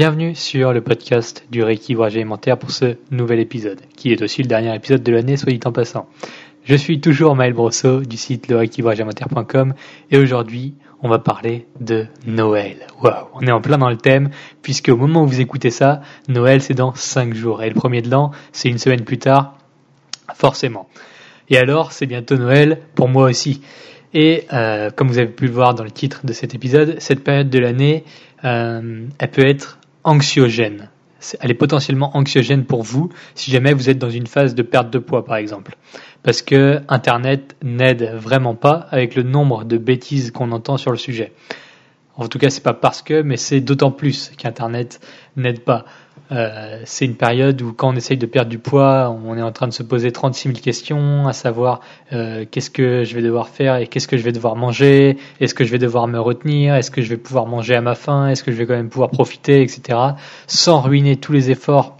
Bienvenue sur le podcast du rééquilibrage alimentaire pour ce nouvel épisode, qui est aussi le dernier épisode de l'année, soit dit en passant. Je suis toujours Maël Brosseau du site lerééquilibragealimentaire.com et aujourd'hui, on va parler de Noël. Waouh, on est en plein dans le thème puisque au moment où vous écoutez ça, Noël c'est dans 5 jours et le premier de l'an, c'est une semaine plus tard, forcément. Et alors, c'est bientôt Noël pour moi aussi. Et euh, comme vous avez pu le voir dans le titre de cet épisode, cette période de l'année, euh, elle peut être anxiogène. Elle est potentiellement anxiogène pour vous si jamais vous êtes dans une phase de perte de poids, par exemple. Parce que Internet n'aide vraiment pas avec le nombre de bêtises qu'on entend sur le sujet. En tout cas, c'est pas parce que, mais c'est d'autant plus qu'Internet n'aide pas. Euh, c'est une période où quand on essaye de perdre du poids, on est en train de se poser 36 000 questions, à savoir euh, qu'est-ce que je vais devoir faire et qu'est-ce que je vais devoir manger, est-ce que je vais devoir me retenir, est-ce que je vais pouvoir manger à ma faim, est-ce que je vais quand même pouvoir profiter, etc. Sans ruiner tous les efforts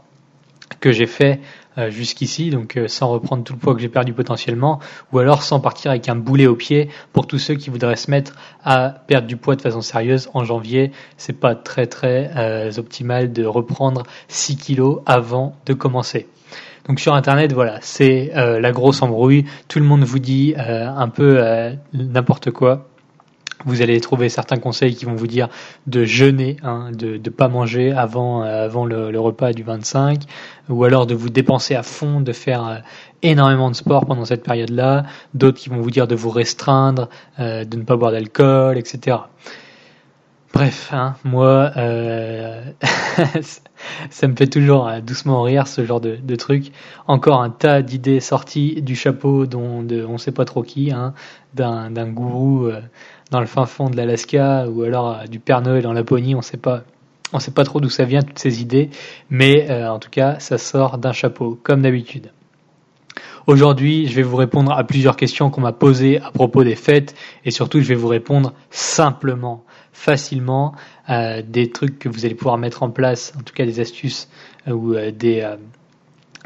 que j'ai faits euh, jusqu'ici, donc euh, sans reprendre tout le poids que j'ai perdu potentiellement, ou alors sans partir avec un boulet au pied pour tous ceux qui voudraient se mettre à perdre du poids de façon sérieuse en janvier. C'est pas très très euh, optimal de reprendre 6 kilos avant de commencer. Donc sur internet, voilà, c'est la grosse embrouille. Tout le monde vous dit un peu n'importe quoi. Vous allez trouver certains conseils qui vont vous dire de jeûner, hein, de ne pas manger avant, euh, avant le, repas du 25, ou alors de vous dépenser à fond, de faire euh, énormément de sport pendant cette période-là. D'autres qui vont vous dire de vous restreindre, euh, de ne pas boire d'alcool, etc. Bref, hein, moi, ça me fait toujours doucement rire ce genre de, de truc. Encore un tas d'idées sorties du chapeau dont de, on sait pas trop qui, hein, d'un gourou dans le fin fond de l'Alaska ou alors euh, du Père Noël en Laponie, on sait pas. On sait pas trop d'où ça vient toutes ces idées, mais euh, en tout cas, ça sort d'un chapeau, comme d'habitude. Aujourd'hui, je vais vous répondre à plusieurs questions qu'on m'a posées à propos des fêtes, et surtout, je vais vous répondre simplement, facilement, euh, des trucs que vous allez pouvoir mettre en place, en tout cas des astuces ou des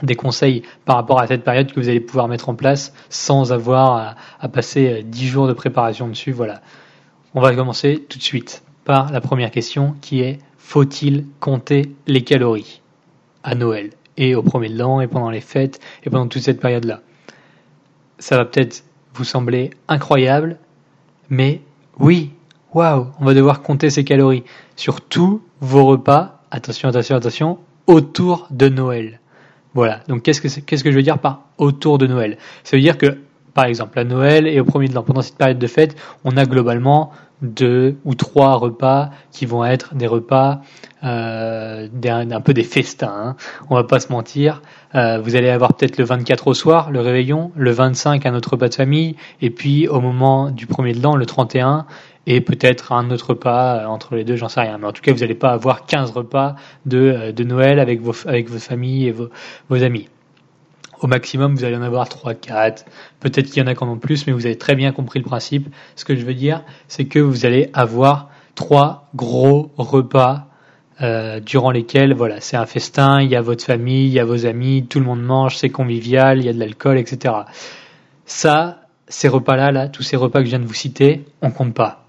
des conseils par rapport à cette période que vous allez pouvoir mettre en place sans avoir à, passer 10 jours de préparation dessus. Voilà. On va commencer tout de suite par la première question qui est faut-il compter les calories à Noël et au premier de l'an et pendant les fêtes et pendant toute cette période-là? Ça va peut-être vous sembler incroyable, mais oui, waouh, on va devoir compter ces calories sur tous vos repas. Attention, attention, attention, autour de Noël. Voilà. Donc qu'est-ce que je veux dire par autour de Noël? Ça veut dire que par exemple à Noël et au premier de l'an, pendant cette période de fête, on a globalement deux ou trois repas qui vont être des repas euh, un, peu des festins. Hein. On va pas se mentir. Euh, vous allez avoir peut-être le 24 au soir, le réveillon, le 25 un autre repas de famille, et puis au moment du premier de l'an, le 31, et peut-être un autre repas euh, entre les deux, j'en sais rien. Mais en tout cas, vous n'allez pas avoir 15 repas de, euh, de Noël avec vos, avec vos familles et vos, vos amis. Au maximum, vous allez en avoir 3, 4. Peut-être qu'il y en a quand même plus, mais vous avez très bien compris le principe. Ce que je veux dire, c'est que vous allez avoir trois gros repas euh, durant lesquels, voilà, c'est un festin, il y a votre famille, il y a vos amis, tout le monde mange, c'est convivial, il y a de l'alcool, etc. Ça, ces repas-là, là, tous ces repas que je viens de vous citer, on compte pas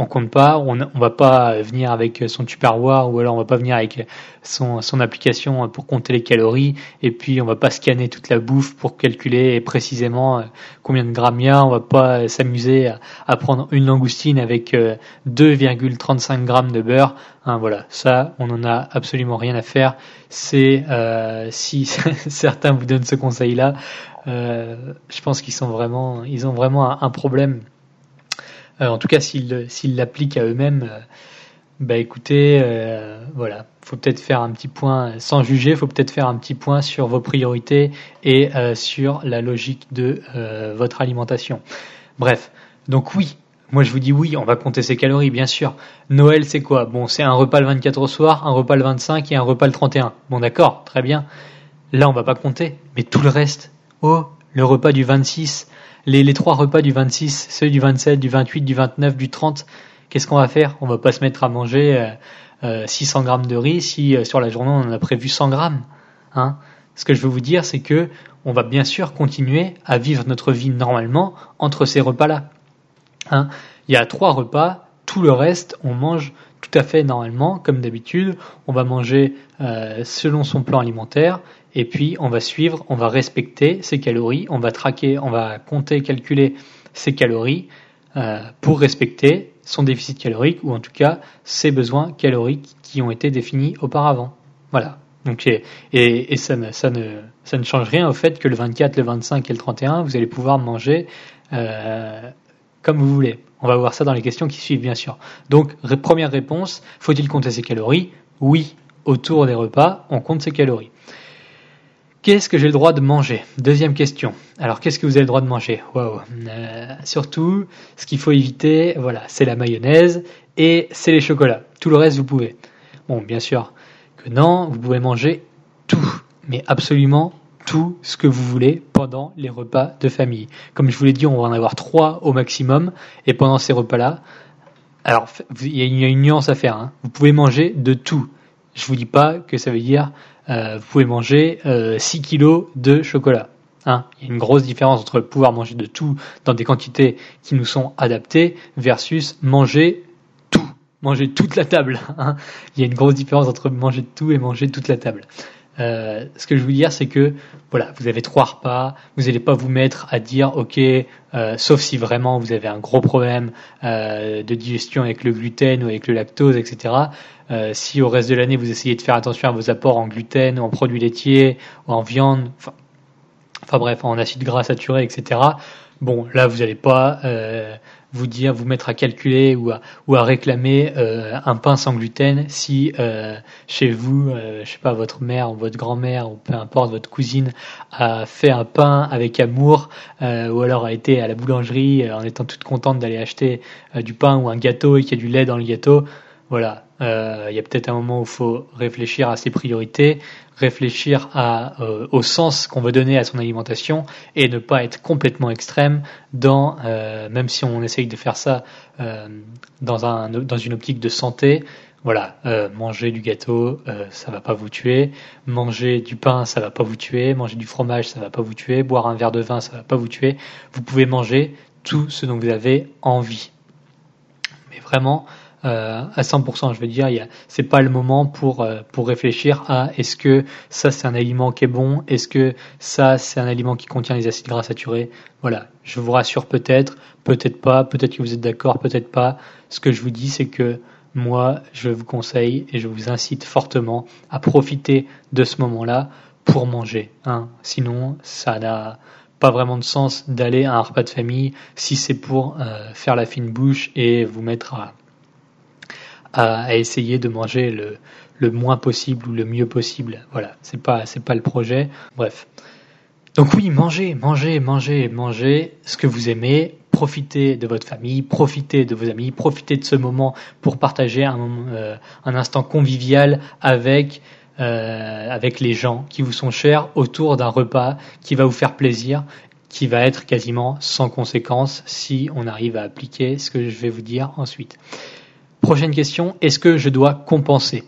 on compte pas, on, va pas venir avec son Tupperware ou alors on va pas venir avec son, application pour compter les calories et puis on va pas scanner toute la bouffe pour calculer précisément euh, combien de grammes il y a, on va pas s'amuser à, prendre une langoustine avec 2,35 euh, grammes de beurre. Hein, voilà, ça on en a absolument rien à faire. C'est euh, si certains vous donnent ce conseil là, je pense qu'ils sont vraiment, ils ont vraiment un problème en tout cas, s'ils l'appliquent à eux-mêmes, euh, bah écoutez, euh, voilà, faut peut-être faire un petit point, sans juger, faut peut-être faire un petit point sur vos priorités et sur la logique de votre alimentation. Bref, donc oui, moi je vous dis oui, on va compter ses calories, bien sûr. Noël c'est quoi? Bon, c'est un repas le 24 au soir, un repas le 25 et un repas le 31. Bon d'accord, très bien. Là on va pas compter, mais tout le reste, oh le repas du 26, les, trois repas du 26, ceux du 27, du 28, du 29, du 30, qu'est-ce qu'on va faire? On va pas se mettre à manger euh, 600 euh, grammes de riz si euh, sur la journée on en a prévu 100 grammes. Hein Ce que je veux vous dire, c'est que on va bien sûr continuer à vivre notre vie normalement entre ces repas-là. Hein Il y a trois repas, tout le reste, on mange tout à fait normalement, comme d'habitude. On va manger euh, selon son plan alimentaire et puis on va suivre, on va respecter ses calories, on va traquer, on va compter, calculer ses calories euh, pour respecter son déficit calorique ou en tout cas ses besoins caloriques qui ont été définis auparavant. Voilà. Donc, et, ça, ne, ça, ne, ça ne change rien au fait que le 24, le 25 et le 31, vous allez pouvoir manger euh, comme vous voulez. On va voir ça dans les questions qui suivent, bien sûr. Donc, première réponse, faut-il compter ses calories? Oui, autour des repas, on compte ses calories. Qu'est-ce que j'ai le droit de manger? Deuxième question. Alors, qu'est-ce que vous avez le droit de manger? Waouh euh, Surtout, ce qu'il faut éviter, voilà, c'est la mayonnaise et c'est les chocolats. Tout le reste, vous pouvez. Bon, bien sûr que non, vous pouvez manger tout, mais absolument tout ce que vous voulez pendant les repas de famille. Comme je vous l'ai dit, on va en avoir trois au maximum, et pendant ces repas-là, alors il y a une nuance à faire. Hein. Vous pouvez manger de tout. Je vous dis pas que ça veut dire euh, vous pouvez manger 6 euh, kilos de chocolat. Hein. Il y a une grosse différence entre pouvoir manger de tout dans des quantités qui nous sont adaptées versus manger tout, manger toute la table. Hein. Il y a une grosse différence entre manger de tout et manger toute la table. Euh, ce que je veux dire, c'est que voilà, vous avez trois repas, vous n'allez pas vous mettre à dire ok, euh, sauf si vraiment vous avez un gros problème euh, de digestion avec le gluten ou avec le lactose, etc. Euh, si au reste de l'année vous essayez de faire attention à vos apports en gluten, en produits laitiers, en viande, enfin, bref, en acides gras saturés, etc. Bon, là vous n'allez pas euh, vous dire, vous mettre à calculer ou à, ou à réclamer euh, un pain sans gluten si euh, chez vous, euh, je sais pas, votre mère ou votre grand-mère ou peu importe, votre cousine a fait un pain avec amour ou alors a été à la boulangerie en étant toute contente d'aller acheter du pain ou un gâteau et qu'il y a du lait dans le gâteau. Voilà, il y a peut-être un moment où il faut réfléchir à ses priorités, réfléchir à, euh, au sens qu'on veut donner à son alimentation et ne pas être complètement extrême dans, euh, même si on essaye de faire ça euh, dans, un, dans une optique de santé, voilà, manger du gâteau, ça va pas vous tuer. Manger du pain, ça va pas vous tuer. Manger du fromage, ça va pas vous tuer. Boire un verre de vin, ça va pas vous tuer. Vous pouvez manger tout ce dont vous avez envie. Mais vraiment, euh, à 100%. Je veux dire, c'est pas le moment pour euh, pour réfléchir à est-ce que ça c'est un aliment qui est bon, est-ce que ça c'est un aliment qui contient les acides gras saturés. Voilà, je vous rassure peut-être, peut-être pas, peut-être que vous êtes d'accord, peut-être pas. Ce que je vous dis, c'est que moi, je vous conseille et je vous incite fortement à profiter de ce moment-là pour manger. Hein. Sinon, ça n'a pas vraiment de sens d'aller à un repas de famille si c'est pour euh, faire la fine bouche et vous mettre à à, essayer de manger le, le, moins possible ou le mieux possible. Voilà, c'est pas c'est pas le projet. Bref. Donc oui, mangez, mangez, mangez, mangez ce que vous aimez. Profitez de votre famille, profitez de vos amis, profitez de ce moment pour partager un, euh, un instant convivial avec euh, avec les gens qui vous sont chers autour d'un repas qui va vous faire plaisir, qui va être quasiment sans conséquence si on arrive à appliquer ce que je vais vous dire ensuite. Prochaine question, est-ce que je dois compenser?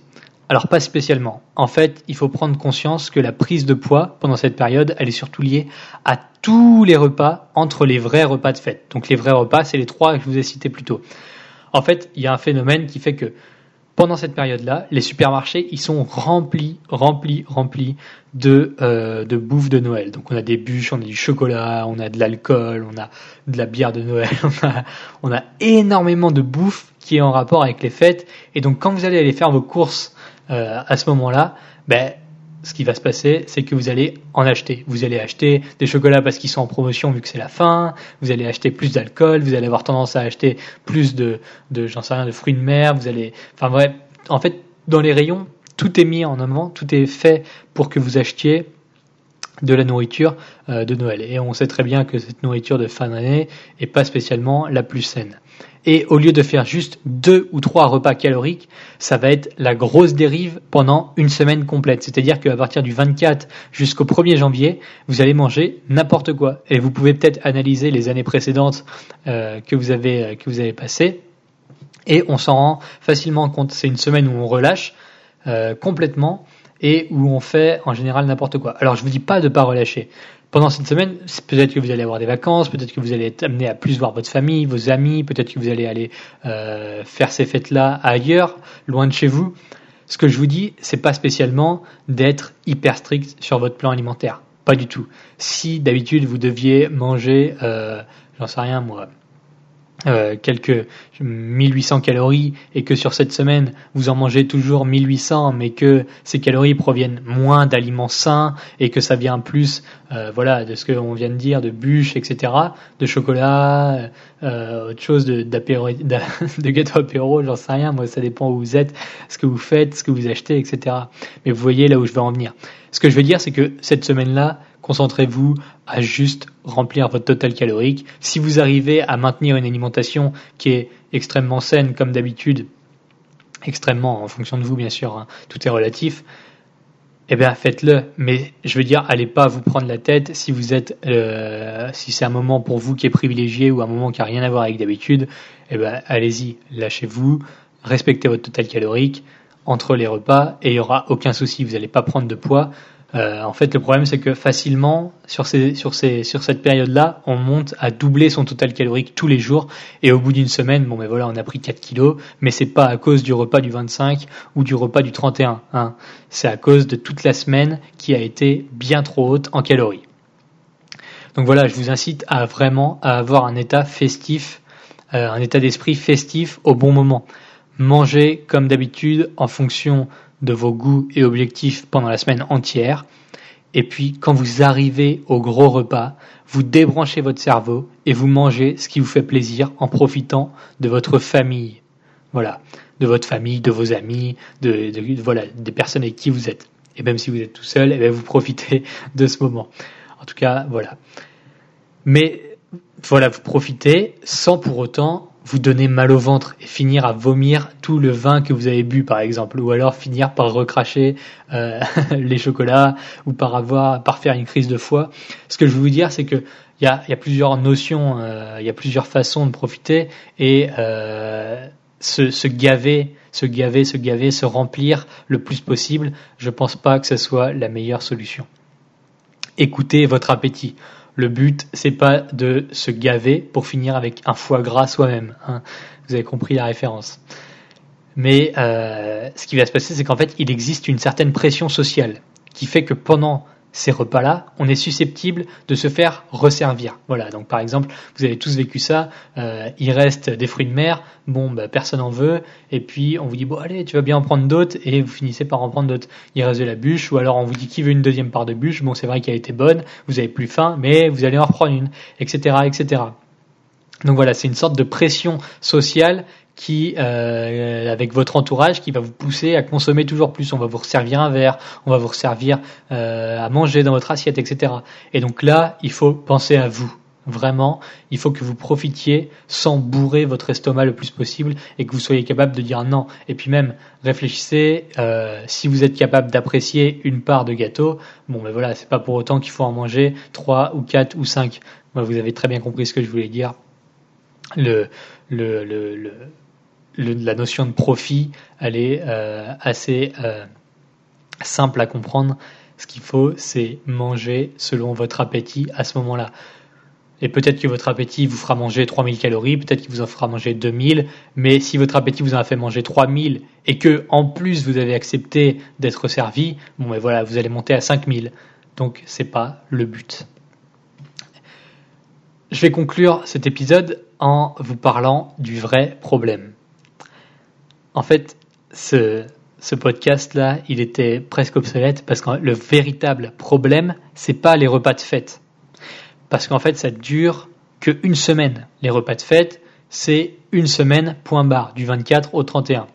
Alors pas spécialement. En fait, il faut prendre conscience que la prise de poids pendant cette période, elle est surtout liée à tous les repas entre les vrais repas de fête. Donc les vrais repas, c'est les trois que je vous ai cités plus tôt. En fait, il y a un phénomène qui fait que pendant cette période-là, les supermarchés, ils sont remplis, remplis, remplis de, euh, de bouffe de Noël. Donc on a des bûches, on a du chocolat, on a de l'alcool, on a de la bière de Noël, on a, on a énormément de bouffe qui est en rapport avec les fêtes. Et donc quand vous allez aller faire vos courses euh, à ce moment-là, ben, ce qui va se passer, c'est que vous allez en acheter. Vous allez acheter des chocolats parce qu'ils sont en promotion vu que c'est la fin. Vous allez acheter plus d'alcool. Vous allez avoir tendance à acheter plus de, de j'en sais rien, de fruits de mer. Vous allez, enfin bref, en fait, dans les rayons, tout est mis en avant, tout est fait pour que vous achetiez de la nourriture euh, de Noël. Et on sait très bien que cette nourriture de fin d'année est pas spécialement la plus saine. Et au lieu de faire juste deux ou trois repas caloriques, ça va être la grosse dérive pendant une semaine complète. C'est-à-dire qu'à partir du 24 jusqu'au 1er janvier, vous allez manger n'importe quoi. Et vous pouvez peut-être analyser les années précédentes euh, que vous avez euh, que vous avez passées. Et on s'en rend facilement compte. C'est une semaine où on relâche complètement et où on fait en général n'importe quoi. Alors je vous dis pas de pas relâcher. Pendant cette semaine, peut-être que vous allez avoir des vacances, peut-être que vous allez être amené à plus voir votre famille, vos amis, peut-être que vous allez aller euh, faire ces fêtes-là ailleurs, loin de chez vous. Ce que je vous dis, c'est pas spécialement d'être hyper strict sur votre plan alimentaire, pas du tout. Si d'habitude vous deviez manger, euh, j'en sais rien moi, euh, quelques 1800 calories et que sur cette semaine vous en mangez toujours 1800 mais que ces calories proviennent moins d'aliments sains et que ça vient plus euh, voilà de ce qu'on vient de dire de bûches etc de chocolat euh, autre chose de, de gâteau apéro j'en sais rien moi ça dépend où vous êtes ce que vous faites ce que vous achetez etc mais vous voyez là où je veux en venir ce que je veux dire c'est que cette semaine là concentrez-vous à juste remplir votre total calorique. Si vous arrivez à maintenir une alimentation qui est extrêmement saine, comme d'habitude, extrêmement en fonction de vous, bien sûr, hein, tout est relatif, eh bien faites-le. Mais je veux dire, allez pas vous prendre la tête si vous êtes, euh, si c'est un moment pour vous qui est privilégié ou un moment qui a rien à voir avec d'habitude, eh bien allez-y, lâchez-vous, respectez votre total calorique entre les repas et il y aura aucun souci. Vous n'allez pas prendre de poids. Euh, en fait, le problème, c'est que facilement, sur, cette période-là, on monte à doubler son total calorique tous les jours. Et au bout d'une semaine, bon, ben voilà, on a pris 4 kilos, mais c'est pas à cause du repas du 25 ou du repas du 31. Hein. C'est à cause de toute la semaine qui a été bien trop haute en calories. Donc voilà, je vous incite à vraiment à avoir un état festif, euh, un état d'esprit festif au bon moment. Mangez comme d'habitude en fonction de vos goûts et objectifs pendant la semaine entière. Et puis, quand vous arrivez au gros repas, vous débranchez votre cerveau et vous mangez ce qui vous fait plaisir en profitant de votre famille. Voilà. De votre famille, de vos amis, de, voilà, des personnes avec qui vous êtes. Et même si vous êtes tout seul, eh vous profitez de ce moment. En tout cas, voilà. Mais, voilà, vous profitez sans pour autant vous donner mal au ventre et finir à vomir tout le vin que vous avez bu par exemple ou alors finir par recracher euh, les chocolats ou par avoir par faire une crise de foie. Ce que je veux vous dire c'est que il y a, y a, plusieurs notions euh, il y a plusieurs façons de profiter et euh, se, se, gaver se gaver se gaver se remplir le plus possible. Je pense pas que ce soit la meilleure solution. Écoutez votre appétit le but, c'est pas de se gaver pour finir avec un foie gras soi-même. Hein. Vous avez compris la référence. Mais euh, ce qui va se passer, c'est qu'en fait, il existe une certaine pression sociale qui fait que pendant ces repas-là, on est susceptible de se faire resservir. Voilà, donc par exemple, vous avez tous vécu ça, euh, il reste des fruits de mer, bon, bah, personne en veut, et puis on vous dit, bon, allez, tu vas bien en prendre d'autres, et vous finissez par en prendre d'autres. Il reste de la bûche, ou alors on vous dit qui veut une deuxième part de bûche, bon, c'est vrai qu'elle était bonne, vous avez plus faim, mais vous allez en reprendre une, etc., etc. Donc voilà, c'est une sorte de pression sociale qui, euh, avec votre entourage, qui va vous pousser à consommer toujours plus. On va vous resservir un verre, on va vous resservir euh, à manger dans votre assiette, etc. Et donc là, il faut penser à vous. Vraiment, il faut que vous profitiez sans bourrer votre estomac le plus possible et que vous soyez capable de dire non. Et puis même, réfléchissez, euh, si vous êtes capable d'apprécier une part de gâteau, bon ben voilà, c'est pas pour autant qu'il faut en manger trois ou quatre ou cinq. vous avez très bien compris ce que je voulais dire. Le, le, le, le la notion de profit, elle est euh, assez euh, simple à comprendre. Ce qu'il faut, c'est manger selon votre appétit à ce moment-là. Et peut-être que votre appétit vous fera manger 3000 calories, peut-être qu'il vous en fera manger 2000, mais si votre appétit vous en a fait manger 3000 et que en plus vous avez accepté d'être servi, bon ben voilà, vous allez monter à 5000. Donc c'est pas le but. Je vais conclure cet épisode en vous parlant du vrai problème. En fait, ce, ce podcast-là, il était presque obsolète parce que le véritable problème, c'est pas les repas de fête. Parce qu'en fait, ça dure qu'une semaine. Les repas de fête, c'est une semaine, point barre, du 24 au 31.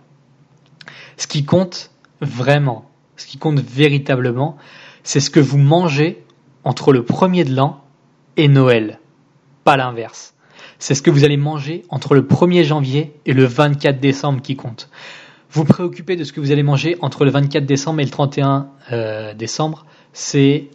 Ce qui compte vraiment, ce qui compte véritablement, c'est ce que vous mangez entre le premier de l'an et Noël, pas l'inverse. C'est ce que vous allez manger entre le 1er janvier et le 24 décembre qui compte. Vous préoccupez de ce que vous allez manger entre le 24 décembre et le 31 euh, décembre, c'est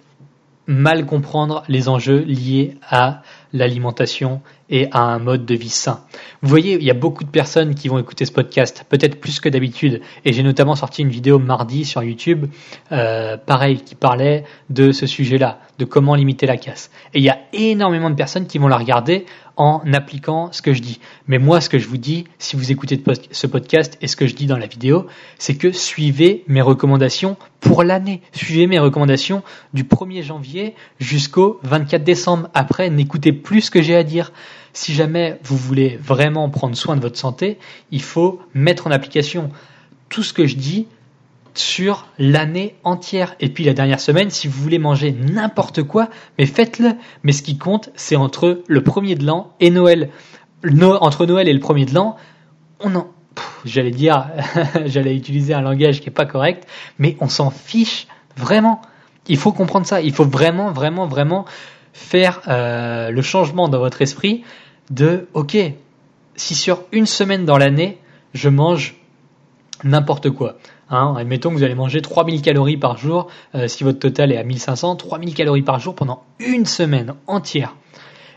mal comprendre les enjeux liés à l'alimentation et à un mode de vie sain. Vous voyez, il y a beaucoup de personnes qui vont écouter ce podcast, peut-être plus que d'habitude, et j'ai notamment sorti une vidéo mardi sur YouTube, euh, pareil, qui parlait de ce sujet-là, de comment limiter la casse. Et il y a énormément de personnes qui vont la regarder en appliquant ce que je dis. Mais moi, ce que je vous dis, si vous écoutez ce podcast et ce que je dis dans la vidéo, c'est que suivez mes recommandations pour l'année. Suivez mes recommandations du 1er janvier jusqu'au 24 décembre. Après, n'écoutez plus ce que j'ai à dire. Si jamais vous voulez vraiment prendre soin de votre santé, il faut mettre en application tout ce que je dis sur l'année entière. Et puis la dernière semaine, si vous voulez manger n'importe quoi, mais faites-le. Mais ce qui compte, c'est entre le premier de l'an et Noël. entre Noël et le premier de l'an, on en... J'allais dire, j'allais utiliser un langage qui est pas correct, mais on s'en fiche vraiment. Il faut comprendre ça. Il faut vraiment, vraiment, vraiment faire euh, le changement dans votre esprit de, ok, si sur une semaine dans l'année, je mange n'importe quoi. Hein, admettons que vous allez manger 3000 calories par jour, euh, si votre total est à 1500, 3000 calories par jour pendant une semaine entière.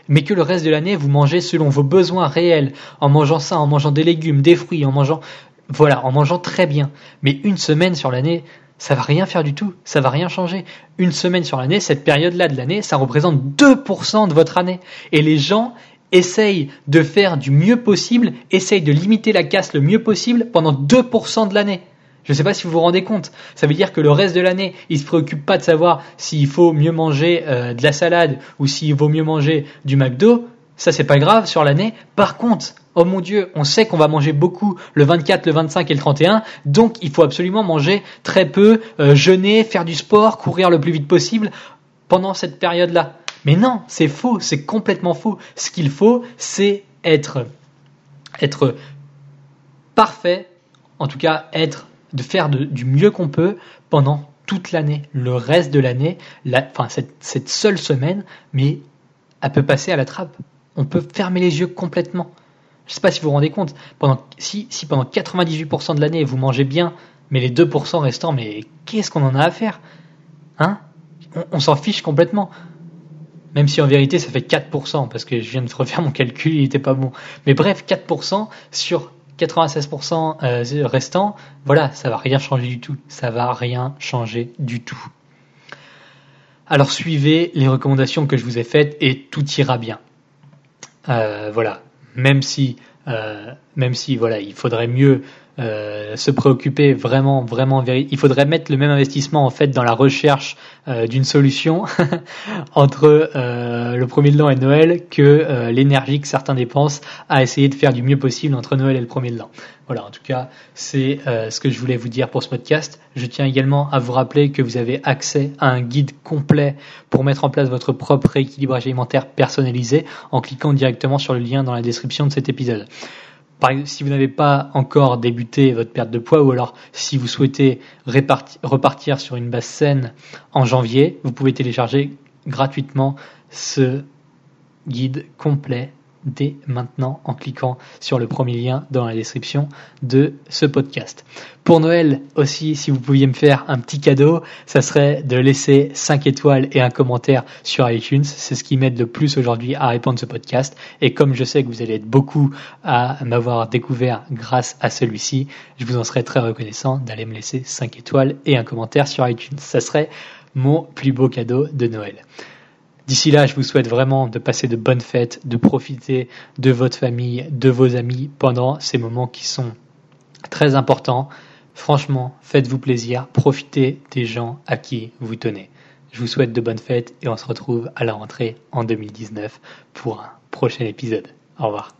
Mais que le reste de l'année, vous mangez selon vos besoins réels, en mangeant ça, en mangeant des légumes, des fruits, en mangeant, voilà, en mangeant très bien. Mais une semaine sur l'année, ça va rien faire du tout, ça va rien changer. Une semaine sur l'année, cette période-là de l'année, ça représente 2% de votre année. Et les gens essayent de faire du mieux possible, essayent de limiter la casse le mieux possible pendant 2% de l'année. Je ne sais pas si vous vous rendez compte. Ça veut dire que le reste de l'année, ils se préoccupent pas de savoir s'il faut mieux manger euh, de la salade ou s'il vaut mieux manger du McDo. Ça, c'est pas grave sur l'année. Par contre, oh mon Dieu, on sait qu'on va manger beaucoup le 24, le 25 et le 31, donc il faut absolument manger très peu, euh, jeûner, faire du sport, courir le plus vite possible pendant cette période-là. Mais non, c'est faux, c'est complètement faux. Ce qu'il faut, c'est être, être parfait, en tout cas être de faire du mieux qu'on peut pendant toute l'année, le reste de l'année, cette, seule semaine, mais elle peut passer à la trappe. On peut fermer les yeux complètement. Je sais pas si vous vous rendez compte, pendant, si, si pendant 98% de l'année vous mangez bien, mais les 2% restants, mais qu'est-ce qu'on en a à faire? Hein? On, s'en fiche complètement. Même si en vérité ça fait 4%, parce que je viens de refaire mon calcul, il n'était pas bon. Mais bref, 4% sur 96% euh, restant, voilà, ça va rien changer du tout. Ça va rien changer du tout. Alors suivez les recommandations que je vous ai faites et tout ira bien. Euh, voilà, même si, euh, même si voilà, il faudrait mieux euh, se préoccuper vraiment, vraiment, il faudrait mettre le même investissement en fait dans la recherche euh, d'une solution entre euh, le premier de l'an et Noël que l'énergie que certains dépensent à essayer de faire du mieux possible entre Noël et le premier de l'an. Voilà, en tout cas, c'est ce que je voulais vous dire pour ce podcast. Je tiens également à vous rappeler que vous avez accès à un guide complet pour mettre en place votre propre rééquilibrage alimentaire personnalisé en cliquant directement sur le lien dans la description de cet épisode si vous n'avez pas encore débuté votre perte de poids ou alors si vous souhaitez repartir sur une base saine en janvier, vous pouvez télécharger gratuitement ce guide complet dès maintenant en cliquant sur le premier lien dans la description de ce podcast. Pour Noël aussi, si vous pouviez me faire un petit cadeau, ça serait de laisser 5 étoiles et un commentaire sur iTunes. C'est ce qui m'aide le plus aujourd'hui à répondre ce podcast. Et comme je sais que vous allez être beaucoup à m'avoir découvert grâce à celui-ci, je vous en serais très reconnaissant d'aller me laisser 5 étoiles et un commentaire sur iTunes. Ça serait mon plus beau cadeau de Noël. D'ici là, je vous souhaite vraiment de passer de bonnes fêtes, de profiter de votre famille, de vos amis pendant ces moments qui sont très importants. Franchement, faites-vous plaisir, profitez des gens à qui vous tenez. Je vous souhaite de bonnes fêtes et on se retrouve à la rentrée en 2019 pour un prochain épisode. Au revoir.